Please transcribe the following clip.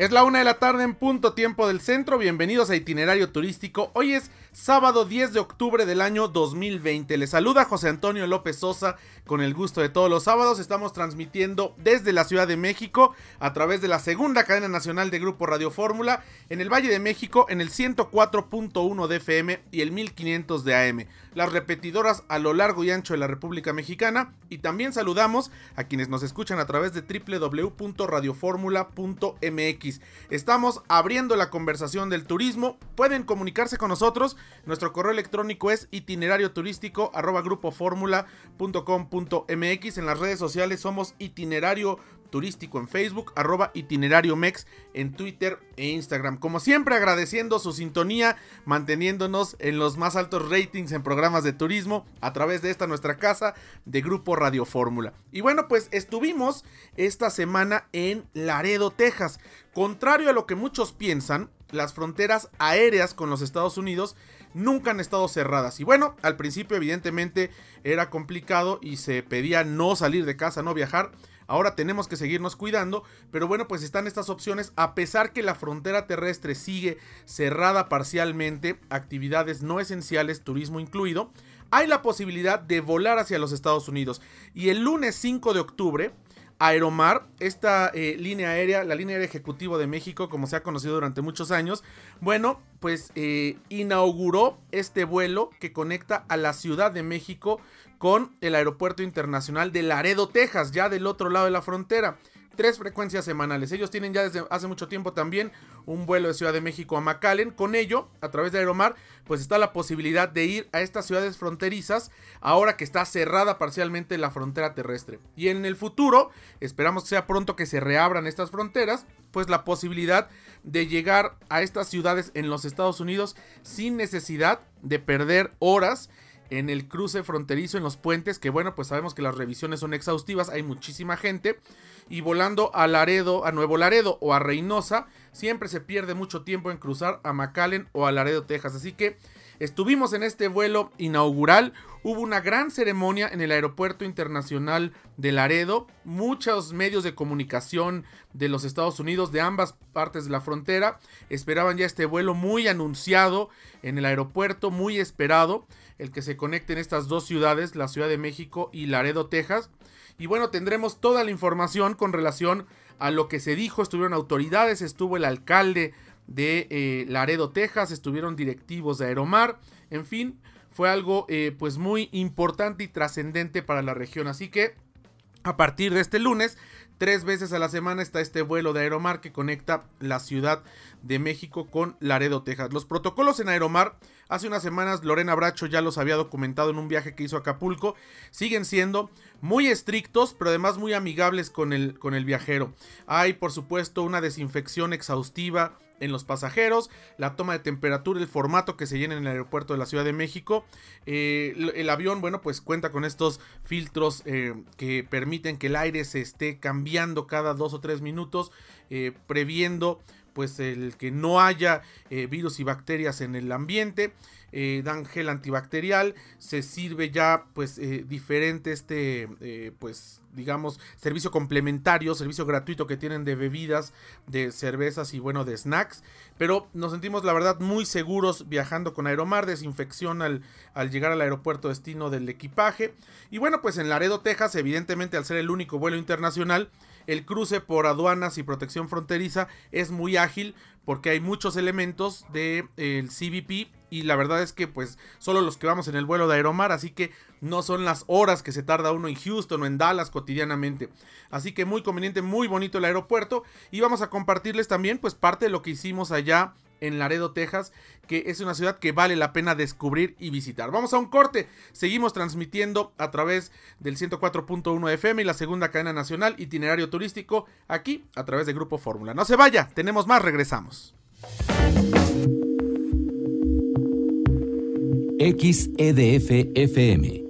Es la una de la tarde en punto tiempo del centro. Bienvenidos a Itinerario Turístico. Hoy es sábado 10 de octubre del año 2020. Les saluda José Antonio López Sosa con el gusto de todos los sábados. Estamos transmitiendo desde la Ciudad de México a través de la segunda cadena nacional de Grupo Radio Fórmula en el Valle de México en el 104.1 de FM y el 1500 de AM. Las repetidoras a lo largo y ancho de la República Mexicana. Y también saludamos a quienes nos escuchan a través de www.radioformula.mx. Estamos abriendo la conversación del turismo. Pueden comunicarse con nosotros. Nuestro correo electrónico es itinerario turístico En las redes sociales somos itinerario turístico en Facebook, arroba itinerario mex en Twitter e Instagram. Como siempre agradeciendo su sintonía, manteniéndonos en los más altos ratings en programas de turismo a través de esta nuestra casa de Grupo Radio Fórmula. Y bueno, pues estuvimos esta semana en Laredo, Texas. Contrario a lo que muchos piensan, las fronteras aéreas con los Estados Unidos nunca han estado cerradas. Y bueno, al principio evidentemente era complicado y se pedía no salir de casa, no viajar. Ahora tenemos que seguirnos cuidando, pero bueno, pues están estas opciones a pesar que la frontera terrestre sigue cerrada parcialmente, actividades no esenciales, turismo incluido, hay la posibilidad de volar hacia los Estados Unidos. Y el lunes 5 de octubre, Aeromar, esta eh, línea aérea, la línea aérea ejecutivo de México, como se ha conocido durante muchos años, bueno, pues eh, inauguró este vuelo que conecta a la Ciudad de México con el Aeropuerto Internacional de Laredo, Texas, ya del otro lado de la frontera. Tres frecuencias semanales. Ellos tienen ya desde hace mucho tiempo también un vuelo de Ciudad de México a McAllen. Con ello, a través de Aeromar, pues está la posibilidad de ir a estas ciudades fronterizas ahora que está cerrada parcialmente la frontera terrestre. Y en el futuro, esperamos que sea pronto que se reabran estas fronteras, pues la posibilidad de llegar a estas ciudades en los Estados Unidos sin necesidad de perder horas en el cruce fronterizo en los puentes, que bueno, pues sabemos que las revisiones son exhaustivas, hay muchísima gente, y volando a Laredo, a Nuevo Laredo o a Reynosa, siempre se pierde mucho tiempo en cruzar a McAllen o a Laredo, Texas, así que estuvimos en este vuelo inaugural, hubo una gran ceremonia en el aeropuerto internacional de Laredo, muchos medios de comunicación de los Estados Unidos, de ambas partes de la frontera, esperaban ya este vuelo muy anunciado en el aeropuerto, muy esperado, el que se conecten estas dos ciudades, la Ciudad de México y Laredo, Texas. Y bueno, tendremos toda la información con relación a lo que se dijo. Estuvieron autoridades, estuvo el alcalde de eh, Laredo, Texas, estuvieron directivos de Aeromar. En fin, fue algo eh, pues muy importante y trascendente para la región. Así que a partir de este lunes, tres veces a la semana está este vuelo de Aeromar que conecta la Ciudad de México con Laredo, Texas. Los protocolos en Aeromar Hace unas semanas Lorena Bracho ya los había documentado en un viaje que hizo a Acapulco. Siguen siendo muy estrictos, pero además muy amigables con el, con el viajero. Hay, por supuesto, una desinfección exhaustiva en los pasajeros, la toma de temperatura, el formato que se llena en el aeropuerto de la Ciudad de México. Eh, el, avión, bueno, pues cuenta con estos filtros eh, que permiten que el aire se esté cambiando cada dos o tres minutos, eh, previendo pues el que no haya eh, virus y bacterias en el ambiente. Eh, dan gel antibacterial, se sirve ya pues eh, diferente este pues digamos servicio complementario, servicio gratuito que tienen de bebidas, de cervezas y bueno de snacks, pero nos sentimos la verdad muy seguros viajando con Aeromar, desinfección al, al llegar al aeropuerto destino del equipaje y bueno pues en Laredo, Texas evidentemente al ser el único vuelo internacional el cruce por aduanas y protección fronteriza es muy ágil porque hay muchos elementos del de, CBP y la verdad es que pues solo los que vamos en el vuelo de Aeromar, así que no son las horas que se tarda uno en Houston o en Dallas cotidianamente. Así que muy conveniente, muy bonito el aeropuerto y vamos a compartirles también pues parte de lo que hicimos allá en Laredo, Texas, que es una ciudad que vale la pena descubrir y visitar. Vamos a un corte, seguimos transmitiendo a través del 104.1 FM y la segunda cadena nacional itinerario turístico aquí a través de Grupo Fórmula. No se vaya, tenemos más, regresamos. XEDF FM